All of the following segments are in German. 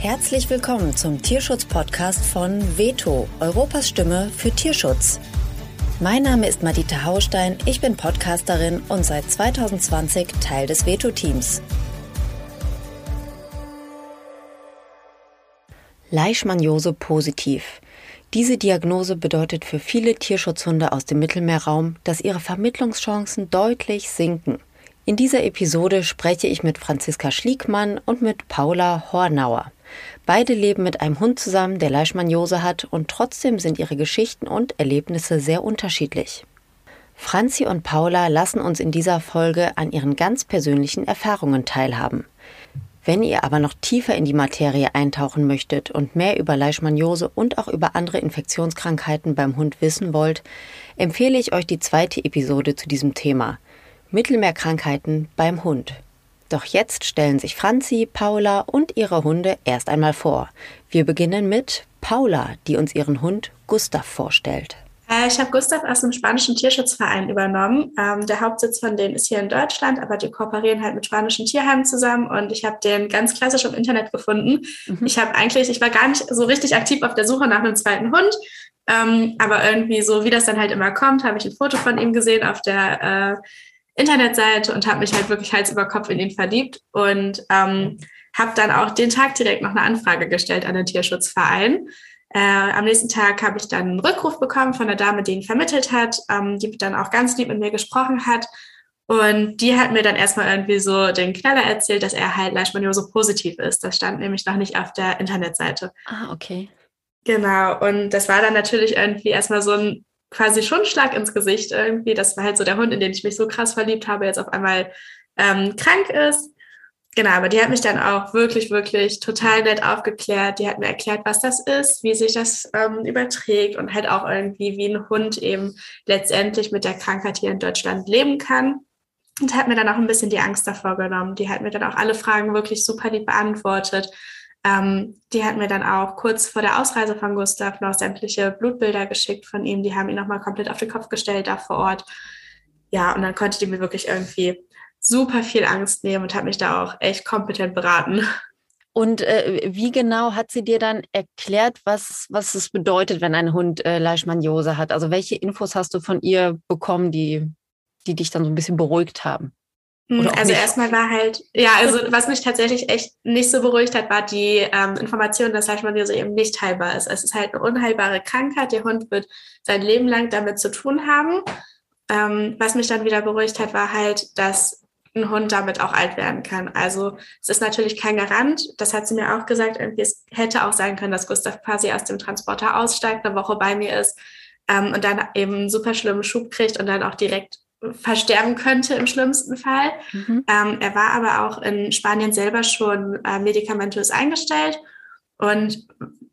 Herzlich willkommen zum Tierschutz-Podcast von Veto, Europas Stimme für Tierschutz. Mein Name ist Madita Haustein, ich bin Podcasterin und seit 2020 Teil des Veto-Teams. Leishmaniose positiv. Diese Diagnose bedeutet für viele Tierschutzhunde aus dem Mittelmeerraum, dass ihre Vermittlungschancen deutlich sinken. In dieser Episode spreche ich mit Franziska Schliegmann und mit Paula Hornauer. Beide leben mit einem Hund zusammen, der Leishmaniose hat, und trotzdem sind ihre Geschichten und Erlebnisse sehr unterschiedlich. Franzi und Paula lassen uns in dieser Folge an ihren ganz persönlichen Erfahrungen teilhaben. Wenn ihr aber noch tiefer in die Materie eintauchen möchtet und mehr über Leishmaniose und auch über andere Infektionskrankheiten beim Hund wissen wollt, empfehle ich euch die zweite Episode zu diesem Thema Mittelmeerkrankheiten beim Hund. Doch jetzt stellen sich Franzi, Paula und ihre Hunde erst einmal vor. Wir beginnen mit Paula, die uns ihren Hund Gustav vorstellt. Äh, ich habe Gustav aus dem spanischen Tierschutzverein übernommen. Ähm, der Hauptsitz von denen ist hier in Deutschland, aber die kooperieren halt mit spanischen Tierheimen zusammen und ich habe den ganz klassisch im Internet gefunden. Mhm. Ich habe eigentlich, ich war gar nicht so richtig aktiv auf der Suche nach einem zweiten Hund, ähm, aber irgendwie so, wie das dann halt immer kommt, habe ich ein Foto von ihm gesehen auf der äh, Internetseite und habe mich halt wirklich Hals über Kopf in ihn verliebt und ähm, habe dann auch den Tag direkt noch eine Anfrage gestellt an den Tierschutzverein. Äh, am nächsten Tag habe ich dann einen Rückruf bekommen von der Dame, die ihn vermittelt hat, ähm, die dann auch ganz lieb mit mir gesprochen hat. Und die hat mir dann erstmal irgendwie so den Knaller erzählt, dass er halt Leishmaniose positiv ist. Das stand nämlich noch nicht auf der Internetseite. Ah, okay. Genau. Und das war dann natürlich irgendwie erstmal so ein quasi schon Schlag ins Gesicht irgendwie. Das war halt so der Hund, in den ich mich so krass verliebt habe, jetzt auf einmal ähm, krank ist. Genau, aber die hat mich dann auch wirklich, wirklich total nett aufgeklärt. Die hat mir erklärt, was das ist, wie sich das ähm, überträgt und halt auch irgendwie, wie ein Hund eben letztendlich mit der Krankheit hier in Deutschland leben kann. Und hat mir dann auch ein bisschen die Angst davor genommen. Die hat mir dann auch alle Fragen wirklich super lieb beantwortet. Ähm, die hat mir dann auch kurz vor der Ausreise von Gustav noch sämtliche Blutbilder geschickt von ihm. Die haben ihn nochmal komplett auf den Kopf gestellt da vor Ort. Ja, und dann konnte die mir wirklich irgendwie super viel Angst nehmen und hat mich da auch echt kompetent beraten. Und äh, wie genau hat sie dir dann erklärt, was, was es bedeutet, wenn ein Hund äh, Leishmaniose hat? Also welche Infos hast du von ihr bekommen, die, die dich dann so ein bisschen beruhigt haben? Hm, also erstmal war halt, ja, also was mich tatsächlich echt nicht so beruhigt hat, war die ähm, Information, dass Leishmaniose eben nicht heilbar ist. Es ist halt eine unheilbare Krankheit. Der Hund wird sein Leben lang damit zu tun haben. Ähm, was mich dann wieder beruhigt hat, war halt, dass ein Hund damit auch alt werden kann. Also es ist natürlich kein Garant. Das hat sie mir auch gesagt. Irgendwie es hätte auch sein können, dass Gustav quasi aus dem Transporter aussteigt, eine Woche bei mir ist ähm, und dann eben einen super schlimmen Schub kriegt und dann auch direkt versterben könnte im schlimmsten Fall. Mhm. Ähm, er war aber auch in Spanien selber schon äh, medikamentös eingestellt und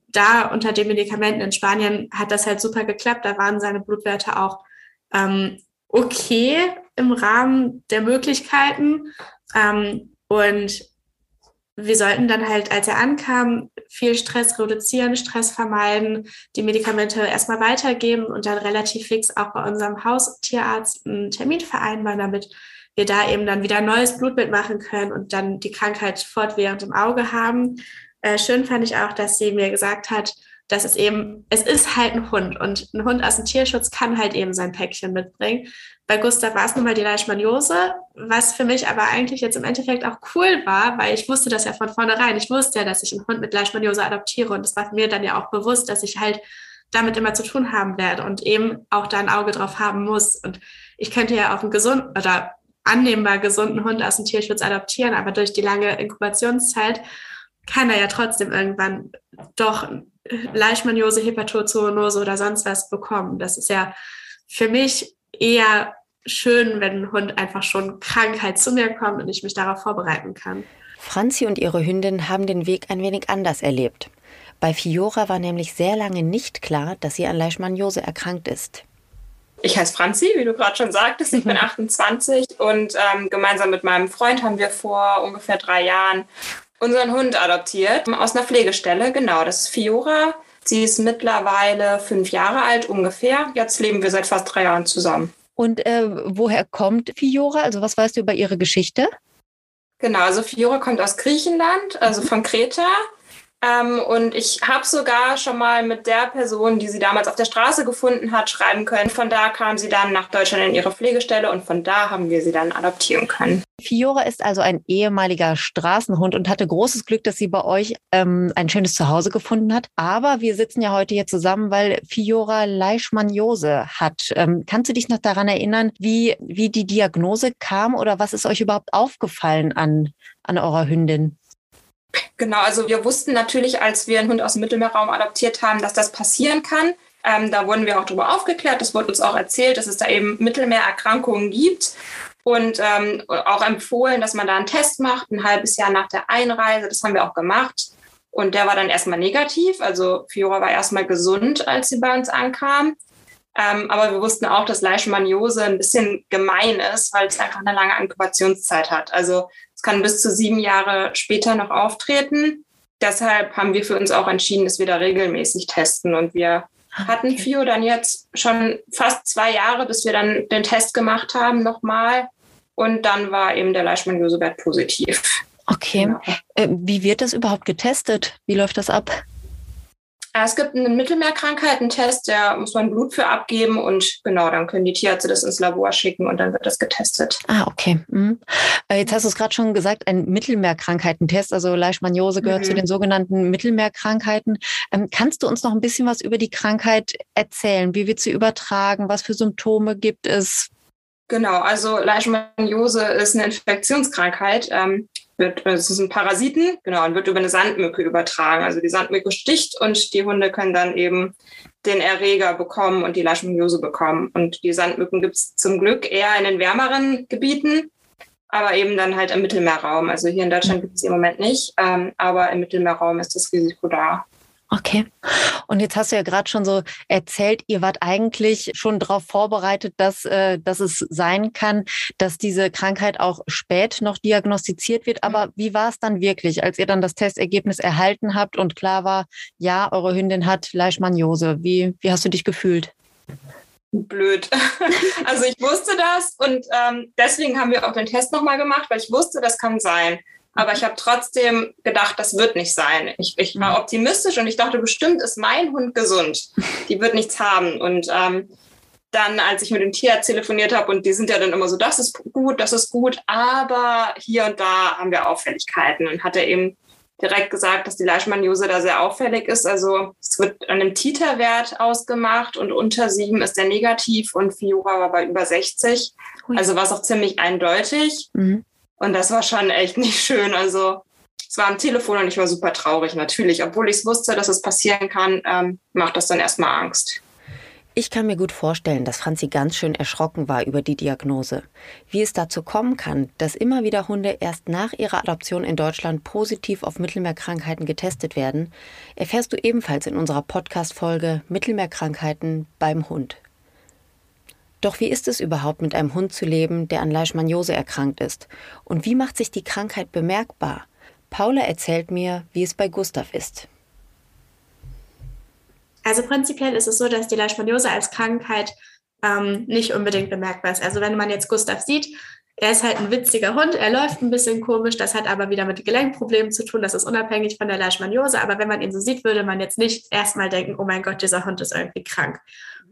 da unter den Medikamenten in Spanien hat das halt super geklappt. Da waren seine Blutwerte auch ähm, okay im Rahmen der Möglichkeiten. Ähm, und wir sollten dann halt, als er ankam, viel Stress reduzieren, Stress vermeiden, die Medikamente erstmal weitergeben und dann relativ fix auch bei unserem Haustierarzt einen Termin vereinbaren, damit wir da eben dann wieder ein neues Blutbild machen können und dann die Krankheit fortwährend im Auge haben. Äh, schön fand ich auch, dass sie mir gesagt hat, dass es eben, es ist halt ein Hund und ein Hund aus dem Tierschutz kann halt eben sein Päckchen mitbringen. Bei Gustav war es nun mal die Leishmaniose, was für mich aber eigentlich jetzt im Endeffekt auch cool war, weil ich wusste das ja von vornherein. Ich wusste ja, dass ich einen Hund mit Leishmaniose adoptiere und es war mir dann ja auch bewusst, dass ich halt damit immer zu tun haben werde und eben auch da ein Auge drauf haben muss. Und ich könnte ja auch einen gesunden oder annehmbar gesunden Hund aus dem Tierschutz adoptieren, aber durch die lange Inkubationszeit kann er ja trotzdem irgendwann doch Leishmaniose, Hepatozoonose oder sonst was bekommen. Das ist ja für mich eher schön, wenn ein Hund einfach schon Krankheit zu mir kommt und ich mich darauf vorbereiten kann. Franzi und ihre Hündin haben den Weg ein wenig anders erlebt. Bei Fiora war nämlich sehr lange nicht klar, dass sie an Leishmaniose erkrankt ist. Ich heiße Franzi, wie du gerade schon sagtest. Ich bin 28 und ähm, gemeinsam mit meinem Freund haben wir vor ungefähr drei Jahren unseren Hund adoptiert aus einer Pflegestelle. Genau, das ist Fiora. Sie ist mittlerweile fünf Jahre alt ungefähr. Jetzt leben wir seit fast drei Jahren zusammen. Und äh, woher kommt Fiora? Also was weißt du über ihre Geschichte? Genau, also Fiora kommt aus Griechenland, also von Kreta. Ähm, und ich habe sogar schon mal mit der Person, die sie damals auf der Straße gefunden hat, schreiben können. Von da kam sie dann nach Deutschland in ihre Pflegestelle und von da haben wir sie dann adoptieren können. Fiora ist also ein ehemaliger Straßenhund und hatte großes Glück, dass sie bei euch ähm, ein schönes Zuhause gefunden hat. Aber wir sitzen ja heute hier zusammen, weil Fiora Leishmaniose hat. Ähm, kannst du dich noch daran erinnern, wie, wie die Diagnose kam oder was ist euch überhaupt aufgefallen an, an eurer Hündin? Genau, also wir wussten natürlich, als wir einen Hund aus dem Mittelmeerraum adoptiert haben, dass das passieren kann. Ähm, da wurden wir auch darüber aufgeklärt. Es wurde uns auch erzählt, dass es da eben Mittelmeererkrankungen gibt und ähm, auch empfohlen, dass man da einen Test macht, ein halbes Jahr nach der Einreise. Das haben wir auch gemacht. Und der war dann erstmal negativ. Also Fiora war erstmal gesund, als sie bei uns ankam. Ähm, aber wir wussten auch, dass Leishmaniose ein bisschen gemein ist, weil es einfach eine lange Inkubationszeit hat. Also es kann bis zu sieben Jahre später noch auftreten. Deshalb haben wir für uns auch entschieden, dass wir da regelmäßig testen. Und wir ah, hatten okay. FIO dann jetzt schon fast zwei Jahre, bis wir dann den Test gemacht haben nochmal. Und dann war eben der Leishmaniose-Wert positiv. Okay. Genau. Äh, wie wird das überhaupt getestet? Wie läuft das ab? Es gibt einen Mittelmeerkrankheitentest, da muss man Blut für abgeben und genau, dann können die Tierärzte das ins Labor schicken und dann wird das getestet. Ah, okay. Mhm. Äh, jetzt hast du es gerade schon gesagt, ein Mittelmeerkrankheitentest, also Leishmaniose gehört mhm. zu den sogenannten Mittelmeerkrankheiten. Ähm, kannst du uns noch ein bisschen was über die Krankheit erzählen? Wie wird sie übertragen? Was für Symptome gibt es? Genau, also Leishmaniose ist eine Infektionskrankheit. Ähm, wird, es sind Parasiten, genau, und wird über eine Sandmücke übertragen. Also die Sandmücke sticht und die Hunde können dann eben den Erreger bekommen und die Leishmaniose bekommen. Und die Sandmücken gibt es zum Glück eher in den wärmeren Gebieten, aber eben dann halt im Mittelmeerraum. Also hier in Deutschland gibt es im Moment nicht, ähm, aber im Mittelmeerraum ist das Risiko da. Okay. Und jetzt hast du ja gerade schon so erzählt, ihr wart eigentlich schon darauf vorbereitet, dass, äh, dass es sein kann, dass diese Krankheit auch spät noch diagnostiziert wird. Aber mhm. wie war es dann wirklich, als ihr dann das Testergebnis erhalten habt und klar war, ja, eure Hündin hat Leishmaniose? Wie, wie hast du dich gefühlt? blöd. also ich wusste das und ähm, deswegen haben wir auch den Test nochmal gemacht, weil ich wusste, das kann sein. Aber ich habe trotzdem gedacht, das wird nicht sein. Ich, ich war mhm. optimistisch und ich dachte, bestimmt ist mein Hund gesund. Die wird nichts haben. Und ähm, dann, als ich mit dem Tierarzt telefoniert habe, und die sind ja dann immer so, das ist gut, das ist gut, aber hier und da haben wir Auffälligkeiten. Und hat er eben direkt gesagt, dass die Leishmaniose da sehr auffällig ist. Also es wird an einem Titerwert ausgemacht und unter sieben ist der negativ und Fiora war bei über 60. Also war es auch ziemlich eindeutig. Mhm. Und das war schon echt nicht schön. Also es war am Telefon und ich war super traurig natürlich. Obwohl ich es wusste, dass es passieren kann, ähm, macht das dann erstmal Angst. Ich kann mir gut vorstellen, dass Franzi ganz schön erschrocken war über die Diagnose. Wie es dazu kommen kann, dass immer wieder Hunde erst nach ihrer Adoption in Deutschland positiv auf Mittelmeerkrankheiten getestet werden, erfährst du ebenfalls in unserer Podcast-Folge Mittelmeerkrankheiten beim Hund. Doch wie ist es überhaupt, mit einem Hund zu leben, der an Leishmaniose erkrankt ist? Und wie macht sich die Krankheit bemerkbar? Paula erzählt mir, wie es bei Gustav ist. Also prinzipiell ist es so, dass die Leishmaniose als Krankheit ähm, nicht unbedingt bemerkbar ist. Also wenn man jetzt Gustav sieht, er ist halt ein witziger Hund, er läuft ein bisschen komisch, das hat aber wieder mit Gelenkproblemen zu tun, das ist unabhängig von der Leishmaniose, aber wenn man ihn so sieht, würde man jetzt nicht erstmal denken, oh mein Gott, dieser Hund ist irgendwie krank.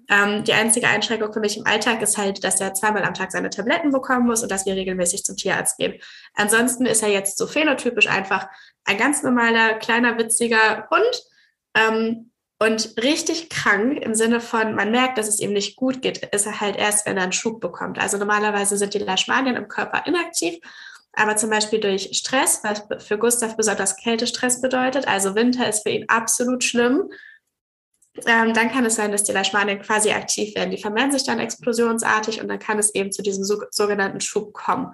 Ähm, die einzige Einschränkung für mich im Alltag ist halt, dass er zweimal am Tag seine Tabletten bekommen muss und dass wir regelmäßig zum Tierarzt gehen. Ansonsten ist er jetzt so phänotypisch einfach ein ganz normaler, kleiner, witziger Hund. Ähm, und richtig krank im Sinne von, man merkt, dass es ihm nicht gut geht, ist er halt erst, wenn er einen Schub bekommt. Also normalerweise sind die Leishmanien im Körper inaktiv, aber zum Beispiel durch Stress, was für Gustav besonders Kältestress bedeutet, also Winter ist für ihn absolut schlimm ähm, dann kann es sein, dass die Leishmanien quasi aktiv werden. Die vermehren sich dann explosionsartig und dann kann es eben zu diesem so, sogenannten Schub kommen.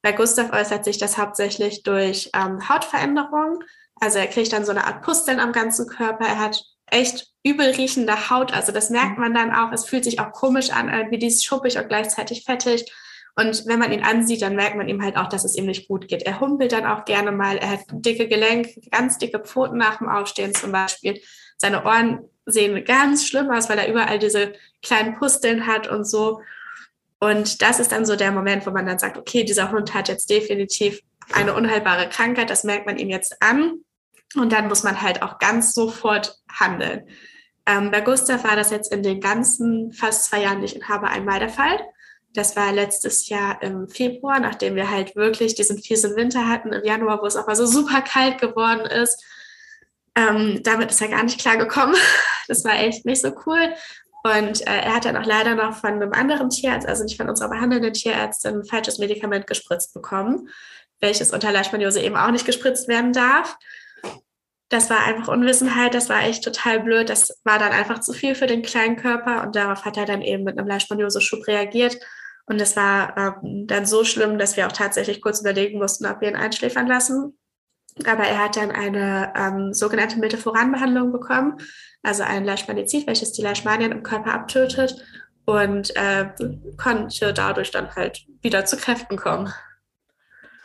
Bei Gustav äußert sich das hauptsächlich durch ähm, Hautveränderungen. Also er kriegt dann so eine Art Pusteln am ganzen Körper. Er hat echt übel riechende Haut. Also das merkt man dann auch. Es fühlt sich auch komisch an, wie dieses schuppig und gleichzeitig fettig. Und wenn man ihn ansieht, dann merkt man ihm halt auch, dass es ihm nicht gut geht. Er humpelt dann auch gerne mal. Er hat dicke Gelenke, ganz dicke Pfoten nach dem Aufstehen zum Beispiel. Seine Ohren sehen ganz schlimm aus, weil er überall diese kleinen Pusteln hat und so. Und das ist dann so der Moment, wo man dann sagt, okay, dieser Hund hat jetzt definitiv eine unheilbare Krankheit, das merkt man ihm jetzt an. Und dann muss man halt auch ganz sofort handeln. Ähm, bei Gustav war das jetzt in den ganzen fast zwei Jahren, die ich Inhaber, einmal der Fall. Das war letztes Jahr im Februar, nachdem wir halt wirklich diesen fiesen Winter hatten, im Januar, wo es auch mal so super kalt geworden ist. Ähm, damit ist er gar nicht klar gekommen. Das war echt nicht so cool. Und äh, er hat dann auch leider noch von einem anderen Tierarzt, also nicht von unserer behandelnden Tierärztin, ein falsches Medikament gespritzt bekommen, welches unter Leishmaniose eben auch nicht gespritzt werden darf. Das war einfach Unwissenheit, das war echt total blöd. Das war dann einfach zu viel für den kleinen Körper und darauf hat er dann eben mit einem Leishmaniose-Schub reagiert. Und es war ähm, dann so schlimm, dass wir auch tatsächlich kurz überlegen mussten, ob wir ihn einschläfern lassen. Aber er hat dann eine ähm, sogenannte Milteforan-Behandlung bekommen, also ein Leishmanizid, welches die Leishmanien im Körper abtötet und äh, konnte dadurch dann halt wieder zu Kräften kommen.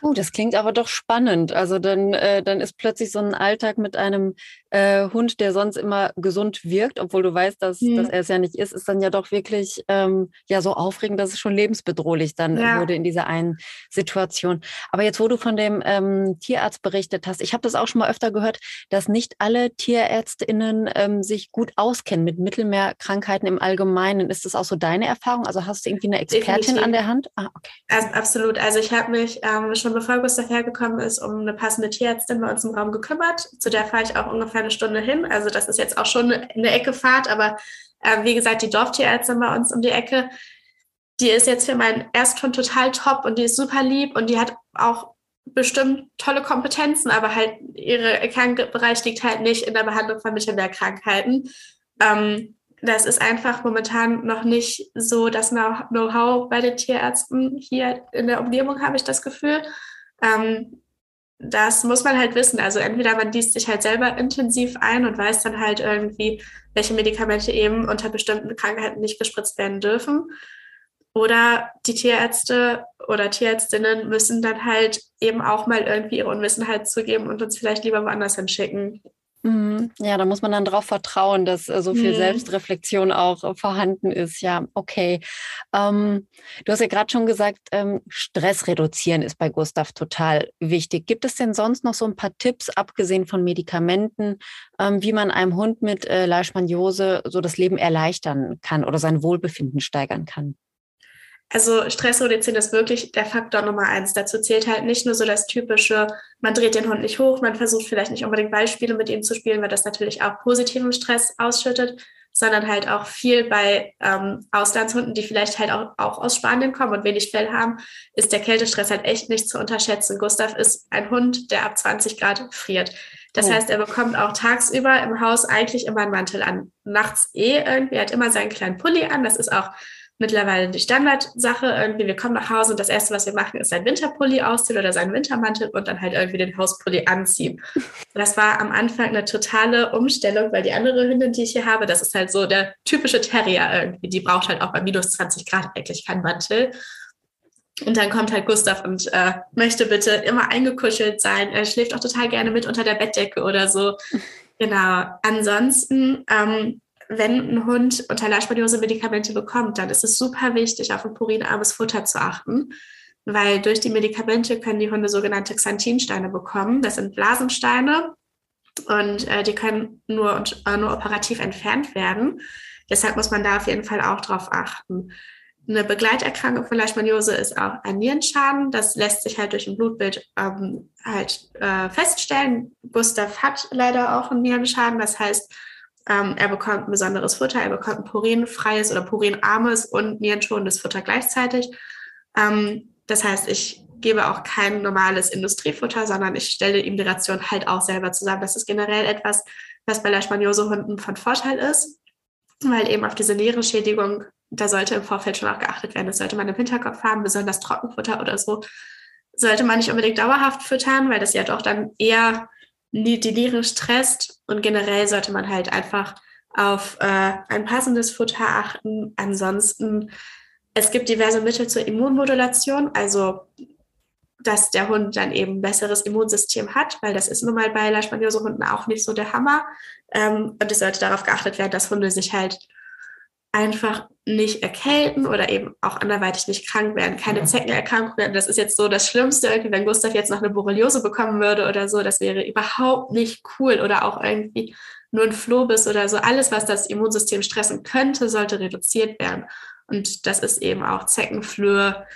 Oh, das klingt aber doch spannend. Also dann, äh, dann ist plötzlich so ein Alltag mit einem äh, Hund, der sonst immer gesund wirkt, obwohl du weißt, dass, mhm. dass er es ja nicht ist, ist dann ja doch wirklich ähm, ja so aufregend, dass es schon lebensbedrohlich dann ja. wurde in dieser einen Situation. Aber jetzt, wo du von dem ähm, Tierarzt berichtet hast, ich habe das auch schon mal öfter gehört, dass nicht alle TierärztInnen ähm, sich gut auskennen mit Mittelmeerkrankheiten im Allgemeinen. Ist das auch so deine Erfahrung? Also hast du irgendwie eine Expertin Definitiv. an der Hand? Ah, okay. Also, absolut. Also ich habe mich ähm, schon bevor Gustav hergekommen ist, um eine passende Tierärztin bei uns im Raum gekümmert. Zu der fahre ich auch ungefähr eine Stunde hin. Also das ist jetzt auch schon eine Ecke Fahrt, aber äh, wie gesagt, die Dorftierärztin bei uns um die Ecke, die ist jetzt für meinen Ersthund total top und die ist super lieb und die hat auch bestimmt tolle Kompetenzen, aber halt ihre Kernbereich liegt halt nicht in der Behandlung von Mittelmeerkrankheiten. Ähm, das ist einfach momentan noch nicht so das Know-how bei den Tierärzten hier in der Umgebung, habe ich das Gefühl. Ähm, das muss man halt wissen. Also entweder man liest sich halt selber intensiv ein und weiß dann halt irgendwie, welche Medikamente eben unter bestimmten Krankheiten nicht gespritzt werden dürfen. Oder die Tierärzte oder Tierärztinnen müssen dann halt eben auch mal irgendwie ihre Unwissenheit zugeben und uns vielleicht lieber woanders hinschicken. Mhm. Ja, da muss man dann darauf vertrauen, dass äh, so viel mhm. Selbstreflexion auch äh, vorhanden ist. Ja, okay. Ähm, du hast ja gerade schon gesagt, ähm, Stress reduzieren ist bei Gustav total wichtig. Gibt es denn sonst noch so ein paar Tipps, abgesehen von Medikamenten, ähm, wie man einem Hund mit äh, Leishmaniose so das Leben erleichtern kann oder sein Wohlbefinden steigern kann? Also Stressreduzierung ist wirklich der Faktor Nummer eins. Dazu zählt halt nicht nur so das typische, man dreht den Hund nicht hoch, man versucht vielleicht nicht unbedingt Beispiele mit ihm zu spielen, weil das natürlich auch positiven Stress ausschüttet, sondern halt auch viel bei ähm, Auslandshunden, die vielleicht halt auch, auch aus Spanien kommen und wenig Fell haben, ist der Kältestress halt echt nicht zu unterschätzen. Gustav ist ein Hund, der ab 20 Grad friert. Das oh. heißt, er bekommt auch tagsüber im Haus eigentlich immer einen Mantel an. Nachts eh irgendwie, er hat immer seinen kleinen Pulli an. Das ist auch mittlerweile die Standardsache. Irgendwie, wir kommen nach Hause und das Erste, was wir machen, ist sein Winterpulli ausziehen oder seinen Wintermantel und dann halt irgendwie den Hauspulli anziehen. Das war am Anfang eine totale Umstellung, weil die andere Hündin, die ich hier habe, das ist halt so der typische Terrier irgendwie. Die braucht halt auch bei minus 20 Grad eigentlich keinen Mantel. Und dann kommt halt Gustav und äh, möchte bitte immer eingekuschelt sein. Er schläft auch total gerne mit unter der Bettdecke oder so. Genau. Ansonsten ähm, wenn ein Hund unter Leishmaniose-Medikamente bekommt, dann ist es super wichtig, auf ein purinarmes Futter zu achten, weil durch die Medikamente können die Hunde sogenannte Xanthinsteine bekommen. Das sind Blasensteine und äh, die können nur, äh, nur operativ entfernt werden. Deshalb muss man da auf jeden Fall auch drauf achten. Eine Begleiterkrankung von Leishmaniose ist auch ein Nierenschaden. Das lässt sich halt durch ein Blutbild ähm, halt äh, feststellen. Gustav hat leider auch einen Nierenschaden. Das heißt, ähm, er bekommt ein besonderes Futter, er bekommt ein purinfreies oder purinarmes und nierenschonendes Futter gleichzeitig. Ähm, das heißt, ich gebe auch kein normales Industriefutter, sondern ich stelle ihm die Ration halt auch selber zusammen. Das ist generell etwas, was bei Leishmaniose-Hunden von Vorteil ist, weil eben auf diese Nierenschädigung, da sollte im Vorfeld schon auch geachtet werden. Das sollte man im Hinterkopf haben, besonders Trockenfutter oder so. Sollte man nicht unbedingt dauerhaft füttern, weil das ja doch dann eher die Niere stresst und generell sollte man halt einfach auf äh, ein passendes Futter achten. Ansonsten, es gibt diverse Mittel zur Immunmodulation, also dass der Hund dann eben ein besseres Immunsystem hat, weil das ist nun mal bei Leishmaniose-Hunden auch nicht so der Hammer. Ähm, und es sollte darauf geachtet werden, dass Hunde sich halt einfach nicht erkälten oder eben auch anderweitig nicht krank werden, keine Zeckenerkrankungen. Das ist jetzt so das Schlimmste, irgendwie, wenn Gustav jetzt noch eine Borreliose bekommen würde oder so, das wäre überhaupt nicht cool oder auch irgendwie nur ein Flohbiss oder so. Alles, was das Immunsystem stressen könnte, sollte reduziert werden. Und das ist eben auch Zeckenflöhe,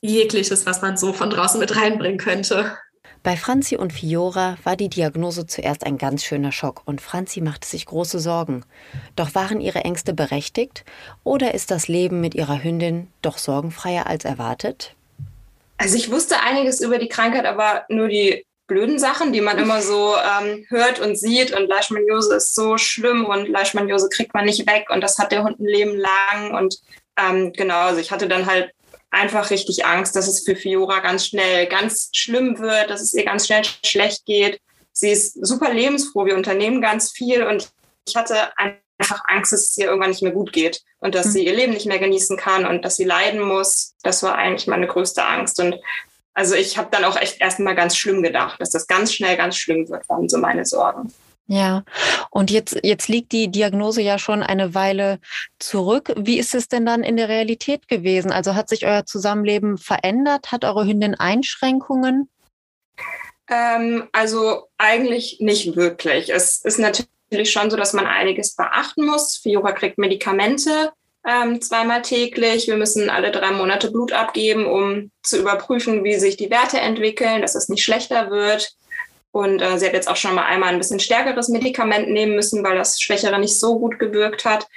jegliches, was man so von draußen mit reinbringen könnte. Bei Franzi und Fiora war die Diagnose zuerst ein ganz schöner Schock und Franzi machte sich große Sorgen. Doch waren ihre Ängste berechtigt oder ist das Leben mit ihrer Hündin doch sorgenfreier als erwartet? Also ich wusste einiges über die Krankheit, aber nur die blöden Sachen, die man immer so ähm, hört und sieht. Und Leishmaniose ist so schlimm und Leishmaniose kriegt man nicht weg und das hat der Hund ein Leben lang. Und ähm, genau, also ich hatte dann halt einfach richtig Angst, dass es für Fiora ganz schnell ganz schlimm wird, dass es ihr ganz schnell schlecht geht. Sie ist super lebensfroh, wir unternehmen ganz viel und ich hatte einfach Angst, dass es ihr irgendwann nicht mehr gut geht und dass mhm. sie ihr Leben nicht mehr genießen kann und dass sie leiden muss. Das war eigentlich meine größte Angst. Und also ich habe dann auch echt erstmal ganz schlimm gedacht, dass das ganz schnell ganz schlimm wird, waren so meine Sorgen. Ja, und jetzt, jetzt liegt die Diagnose ja schon eine Weile zurück. Wie ist es denn dann in der Realität gewesen? Also hat sich euer Zusammenleben verändert? Hat eure Hündin Einschränkungen? Ähm, also eigentlich nicht wirklich. Es ist natürlich schon so, dass man einiges beachten muss. Fiora kriegt Medikamente ähm, zweimal täglich. Wir müssen alle drei Monate Blut abgeben, um zu überprüfen, wie sich die Werte entwickeln, dass es nicht schlechter wird. Und äh, sie hat jetzt auch schon mal einmal ein bisschen stärkeres Medikament nehmen müssen, weil das Schwächere nicht so gut gewirkt hat.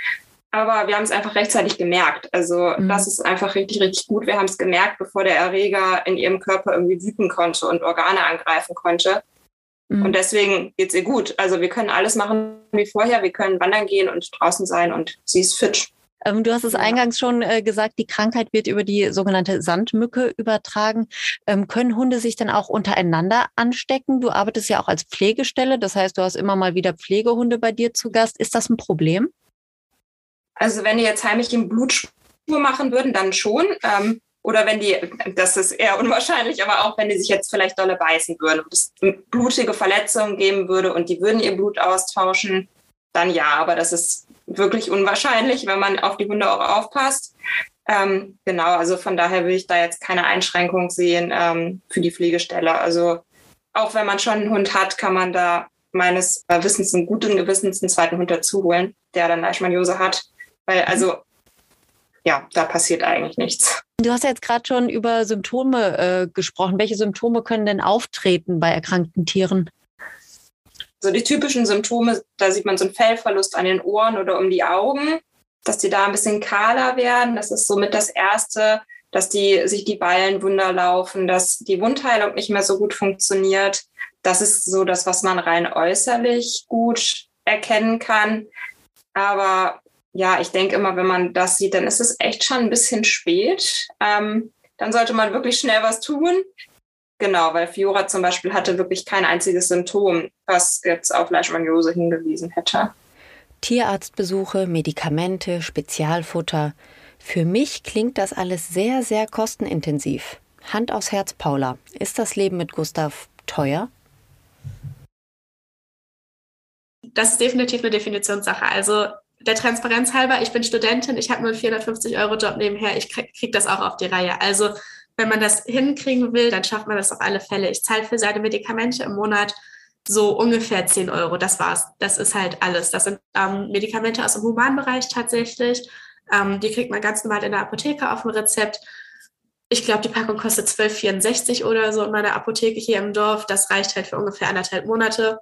Aber wir haben es einfach rechtzeitig gemerkt. Also mhm. das ist einfach richtig, richtig gut. Wir haben es gemerkt, bevor der Erreger in ihrem Körper irgendwie wüten konnte und Organe angreifen konnte. Mhm. Und deswegen geht es ihr gut. Also wir können alles machen wie vorher. Wir können wandern gehen und draußen sein und sie ist fit. Ähm, du hast es eingangs schon äh, gesagt, die Krankheit wird über die sogenannte Sandmücke übertragen. Ähm, können Hunde sich dann auch untereinander anstecken? Du arbeitest ja auch als Pflegestelle, das heißt, du hast immer mal wieder Pflegehunde bei dir zu Gast. Ist das ein Problem? Also wenn die jetzt heimlich im Blutspur machen würden, dann schon. Ähm, oder wenn die, das ist eher unwahrscheinlich, aber auch wenn die sich jetzt vielleicht dolle beißen würden und es blutige Verletzungen geben würde und die würden ihr Blut austauschen, dann ja. Aber das ist wirklich unwahrscheinlich, wenn man auf die Hunde auch aufpasst. Ähm, genau, also von daher will ich da jetzt keine Einschränkung sehen ähm, für die Pflegestelle. Also auch wenn man schon einen Hund hat, kann man da meines Wissens einen guten Gewissens einen zweiten Hund dazu holen, der dann Leishmaniose hat. Weil also ja, da passiert eigentlich nichts. Du hast ja jetzt gerade schon über Symptome äh, gesprochen. Welche Symptome können denn auftreten bei erkrankten Tieren? So die typischen Symptome, da sieht man so einen Fellverlust an den Ohren oder um die Augen, dass die da ein bisschen kahler werden. Das ist somit das Erste, dass die sich die Ballen wunder laufen, dass die Wundheilung nicht mehr so gut funktioniert. Das ist so das, was man rein äußerlich gut erkennen kann. Aber ja, ich denke immer, wenn man das sieht, dann ist es echt schon ein bisschen spät. Ähm, dann sollte man wirklich schnell was tun. Genau, weil Fiora zum Beispiel hatte wirklich kein einziges Symptom, was jetzt auf Leishmaniose hingewiesen hätte. Tierarztbesuche, Medikamente, Spezialfutter. Für mich klingt das alles sehr, sehr kostenintensiv. Hand aufs Herz, Paula. Ist das Leben mit Gustav teuer? Das ist definitiv eine Definitionssache. Also der Transparenz halber, ich bin Studentin, ich habe nur einen 450 Euro Job nebenher, ich kriege krieg das auch auf die Reihe. Also wenn man das hinkriegen will, dann schafft man das auf alle Fälle. Ich zahle für seine Medikamente im Monat so ungefähr 10 Euro. Das war's. Das ist halt alles. Das sind ähm, Medikamente aus dem Humanbereich tatsächlich. Ähm, die kriegt man ganz normal in der Apotheke auf dem Rezept. Ich glaube, die Packung kostet 12,64 oder so in meiner Apotheke hier im Dorf. Das reicht halt für ungefähr anderthalb Monate.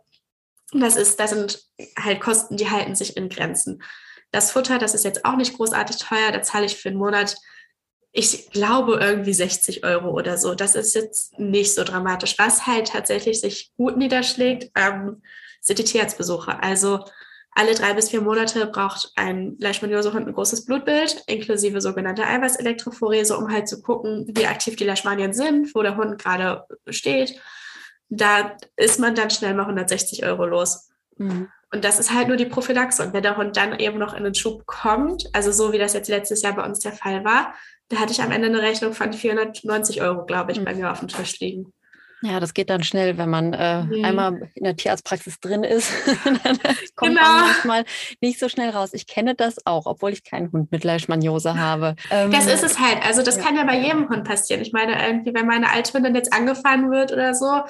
Das ist, das sind halt Kosten, die halten sich in Grenzen. Das Futter, das ist jetzt auch nicht großartig teuer. Da zahle ich für einen Monat ich glaube irgendwie 60 Euro oder so. Das ist jetzt nicht so dramatisch. Was halt tatsächlich sich gut niederschlägt, ähm, sind die Tierarztbesuche. Also alle drei bis vier Monate braucht ein Leishmaniose-Hund ein großes Blutbild, inklusive sogenannte Eiweißelektrophorese, um halt zu gucken, wie aktiv die Leishmanien sind, wo der Hund gerade steht. Da ist man dann schnell mal 160 Euro los. Mhm. Und das ist halt nur die Prophylaxe. Und wenn der Hund dann eben noch in den Schub kommt, also so wie das jetzt letztes Jahr bei uns der Fall war, da hatte ich am Ende eine Rechnung von 490 Euro, glaube ich, bei mir auf dem Tisch liegen. Ja, das geht dann schnell, wenn man äh, mhm. einmal in der Tierarztpraxis drin ist. dann kommt genau. man manchmal nicht so schnell raus. Ich kenne das auch, obwohl ich keinen Hund mit Leishmaniose habe. Ähm, das ist es halt. Also das ja. kann ja bei jedem Hund passieren. Ich meine, irgendwie, wenn meine alte Hündin jetzt angefahren wird oder so,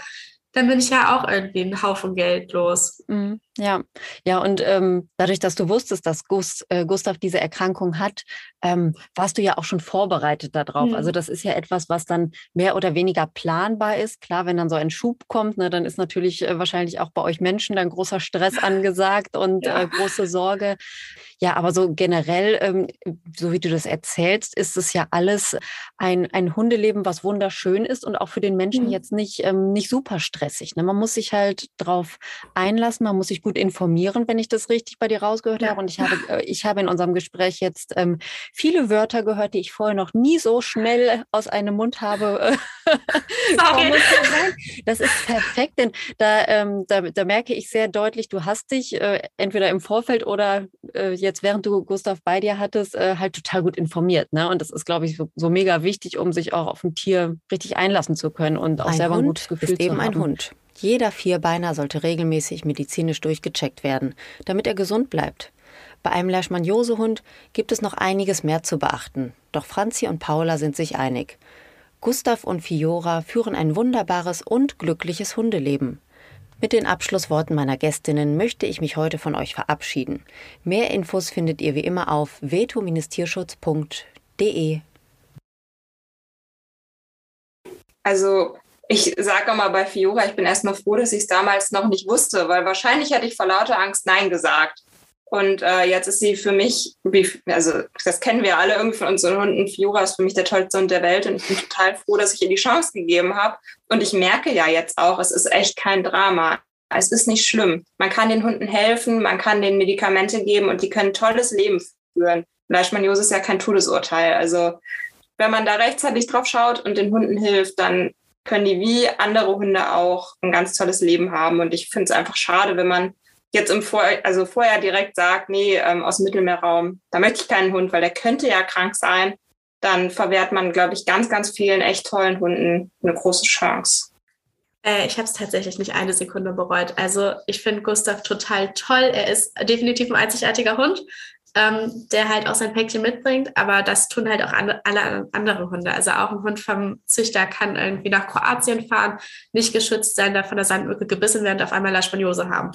dann bin ich ja auch irgendwie einen Haufen Geld los. Mhm. Ja, ja, und ähm, dadurch, dass du wusstest, dass Gust, äh, Gustav diese Erkrankung hat, ähm, warst du ja auch schon vorbereitet darauf. Mhm. Also das ist ja etwas, was dann mehr oder weniger planbar ist. Klar, wenn dann so ein Schub kommt, ne, dann ist natürlich äh, wahrscheinlich auch bei euch Menschen dann großer Stress angesagt und ja. äh, große Sorge. Ja, aber so generell, ähm, so wie du das erzählst, ist es ja alles ein, ein Hundeleben, was wunderschön ist und auch für den Menschen mhm. jetzt nicht, ähm, nicht super stressig. Ne? Man muss sich halt drauf einlassen, man muss sich gut informieren, wenn ich das richtig bei dir rausgehört ja. habe. Und ich habe, äh, ich habe in unserem Gespräch jetzt ähm, viele Wörter gehört, die ich vorher noch nie so schnell aus einem Mund habe. Sorry. das ist perfekt, denn da, ähm, da, da, merke ich sehr deutlich, du hast dich äh, entweder im Vorfeld oder äh, jetzt, während du Gustav bei dir hattest, äh, halt total gut informiert. Ne? Und das ist, glaube ich, so, so, mega wichtig, um sich auch auf ein Tier richtig einlassen zu können und auch ein selber Hund ein gutes Gefühl ist eben ein Hund. Jeder Vierbeiner sollte regelmäßig medizinisch durchgecheckt werden, damit er gesund bleibt. Bei einem Leishmaniose-Hund gibt es noch einiges mehr zu beachten, doch Franzi und Paula sind sich einig. Gustav und Fiora führen ein wunderbares und glückliches Hundeleben. Mit den Abschlussworten meiner Gästinnen möchte ich mich heute von euch verabschieden. Mehr Infos findet ihr wie immer auf veto-tierschutz.de. Also ich sage mal bei Fiora, ich bin erstmal froh, dass ich es damals noch nicht wusste, weil wahrscheinlich hätte ich vor lauter Angst Nein gesagt. Und äh, jetzt ist sie für mich, also das kennen wir alle irgendwie von unseren Hunden. Fiora ist für mich der tollste Hund der Welt und ich bin total froh, dass ich ihr die Chance gegeben habe. Und ich merke ja jetzt auch, es ist echt kein Drama. Es ist nicht schlimm. Man kann den Hunden helfen, man kann denen Medikamente geben und die können tolles Leben führen. Leishmaniose ist ja kein Todesurteil. Also wenn man da rechtzeitig drauf schaut und den Hunden hilft, dann können die wie andere Hunde auch ein ganz tolles Leben haben. Und ich finde es einfach schade, wenn man jetzt im Vor also vorher direkt sagt, nee, ähm, aus dem Mittelmeerraum, da möchte ich keinen Hund, weil der könnte ja krank sein, dann verwehrt man, glaube ich, ganz, ganz vielen echt tollen Hunden eine große Chance. Äh, ich habe es tatsächlich nicht eine Sekunde bereut. Also ich finde Gustav total toll. Er ist definitiv ein einzigartiger Hund ähm, der halt auch sein Päckchen mitbringt, aber das tun halt auch alle, alle andere Hunde. Also auch ein Hund vom Züchter kann irgendwie nach Kroatien fahren, nicht geschützt sein, da von der Sandmücke gebissen werden und auf einmal Leishmaniose haben.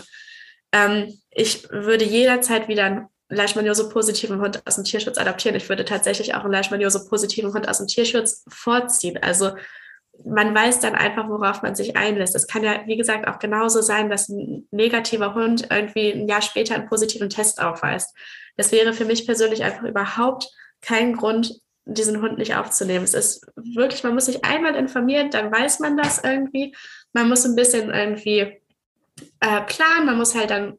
Ähm, ich würde jederzeit wieder einen Leishmaniose-positiven Hund aus dem Tierschutz adaptieren. Ich würde tatsächlich auch einen Leishmaniose-positiven Hund aus dem Tierschutz vorziehen. Also man weiß dann einfach, worauf man sich einlässt. Es kann ja, wie gesagt, auch genauso sein, dass ein negativer Hund irgendwie ein Jahr später einen positiven Test aufweist. Das wäre für mich persönlich einfach überhaupt kein Grund, diesen Hund nicht aufzunehmen. Es ist wirklich, man muss sich einmal informieren, dann weiß man das irgendwie. Man muss ein bisschen irgendwie äh, planen, man muss halt dann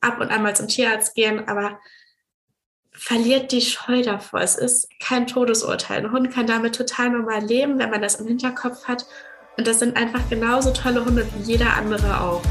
ab und an mal zum Tierarzt gehen, aber verliert die Scheu davor. Es ist kein Todesurteil. Ein Hund kann damit total normal leben, wenn man das im Hinterkopf hat. Und das sind einfach genauso tolle Hunde wie jeder andere auch.